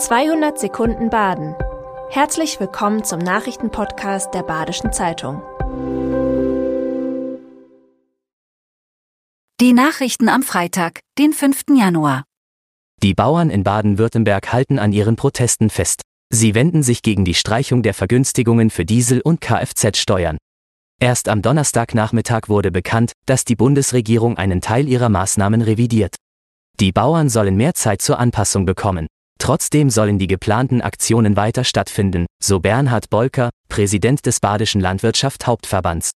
200 Sekunden Baden. Herzlich willkommen zum Nachrichtenpodcast der Badischen Zeitung. Die Nachrichten am Freitag, den 5. Januar. Die Bauern in Baden-Württemberg halten an ihren Protesten fest. Sie wenden sich gegen die Streichung der Vergünstigungen für Diesel- und Kfz-Steuern. Erst am Donnerstagnachmittag wurde bekannt, dass die Bundesregierung einen Teil ihrer Maßnahmen revidiert. Die Bauern sollen mehr Zeit zur Anpassung bekommen. Trotzdem sollen die geplanten Aktionen weiter stattfinden, so Bernhard Bolker, Präsident des Badischen Landwirtschaft Hauptverbands.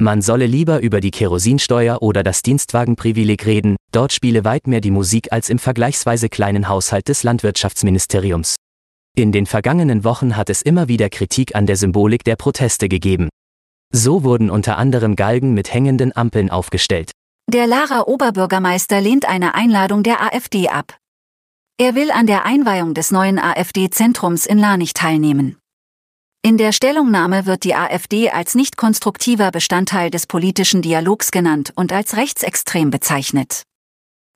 Man solle lieber über die Kerosinsteuer oder das Dienstwagenprivileg reden, dort spiele weit mehr die Musik als im vergleichsweise kleinen Haushalt des Landwirtschaftsministeriums. In den vergangenen Wochen hat es immer wieder Kritik an der Symbolik der Proteste gegeben. So wurden unter anderem Galgen mit hängenden Ampeln aufgestellt. Der Lara Oberbürgermeister lehnt eine Einladung der AfD ab. Er will an der Einweihung des neuen AfD-Zentrums in Lanich teilnehmen. In der Stellungnahme wird die AfD als nicht konstruktiver Bestandteil des politischen Dialogs genannt und als rechtsextrem bezeichnet.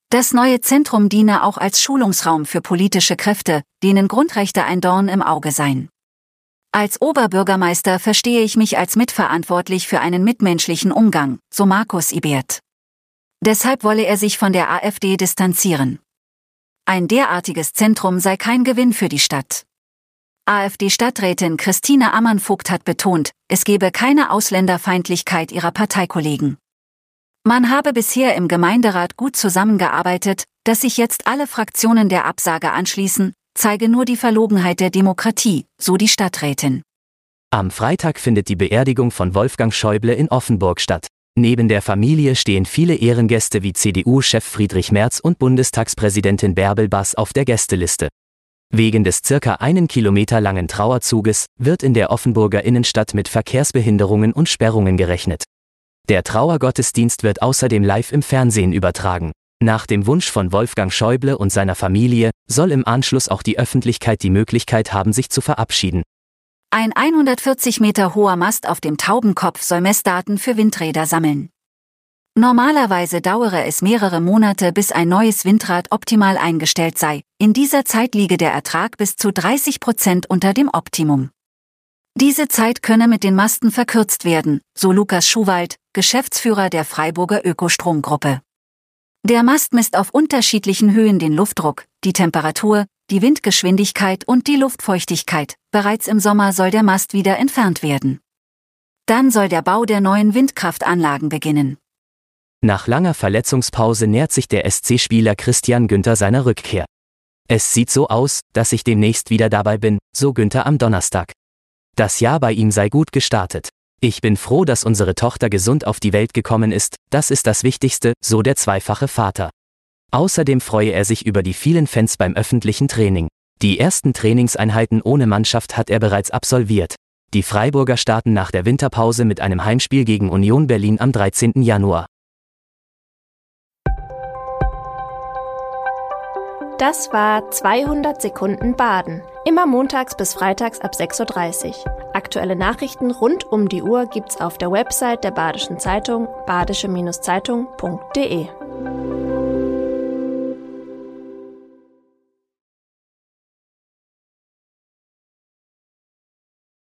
Das neue Zentrum diene auch als Schulungsraum für politische Kräfte, denen Grundrechte ein Dorn im Auge seien. Als Oberbürgermeister verstehe ich mich als mitverantwortlich für einen mitmenschlichen Umgang, so Markus Ibert. Deshalb wolle er sich von der AfD distanzieren. Ein derartiges Zentrum sei kein Gewinn für die Stadt. AfD-Stadträtin Christine Ammann-Vogt hat betont, es gebe keine Ausländerfeindlichkeit ihrer Parteikollegen. Man habe bisher im Gemeinderat gut zusammengearbeitet, dass sich jetzt alle Fraktionen der Absage anschließen, zeige nur die Verlogenheit der Demokratie, so die Stadträtin. Am Freitag findet die Beerdigung von Wolfgang Schäuble in Offenburg statt. Neben der Familie stehen viele Ehrengäste wie CDU-Chef Friedrich Merz und Bundestagspräsidentin Bärbel Bass auf der Gästeliste. Wegen des circa einen Kilometer langen Trauerzuges wird in der Offenburger Innenstadt mit Verkehrsbehinderungen und Sperrungen gerechnet. Der Trauergottesdienst wird außerdem live im Fernsehen übertragen. Nach dem Wunsch von Wolfgang Schäuble und seiner Familie soll im Anschluss auch die Öffentlichkeit die Möglichkeit haben, sich zu verabschieden. Ein 140 Meter hoher Mast auf dem Taubenkopf soll Messdaten für Windräder sammeln. Normalerweise dauere es mehrere Monate, bis ein neues Windrad optimal eingestellt sei. In dieser Zeit liege der Ertrag bis zu 30 Prozent unter dem Optimum. Diese Zeit könne mit den Masten verkürzt werden, so Lukas Schuwald, Geschäftsführer der Freiburger Ökostromgruppe. Der Mast misst auf unterschiedlichen Höhen den Luftdruck, die Temperatur, die Windgeschwindigkeit und die Luftfeuchtigkeit. Bereits im Sommer soll der Mast wieder entfernt werden. Dann soll der Bau der neuen Windkraftanlagen beginnen. Nach langer Verletzungspause nähert sich der SC-Spieler Christian Günther seiner Rückkehr. Es sieht so aus, dass ich demnächst wieder dabei bin, so Günther am Donnerstag. Das Jahr bei ihm sei gut gestartet. Ich bin froh, dass unsere Tochter gesund auf die Welt gekommen ist, das ist das Wichtigste, so der zweifache Vater. Außerdem freue er sich über die vielen Fans beim öffentlichen Training. Die ersten Trainingseinheiten ohne Mannschaft hat er bereits absolviert. Die Freiburger starten nach der Winterpause mit einem Heimspiel gegen Union Berlin am 13. Januar. Das war 200 Sekunden Baden. Immer montags bis freitags ab 6.30 Uhr. Aktuelle Nachrichten rund um die Uhr gibt's auf der Website der Badischen Zeitung badische-zeitung.de.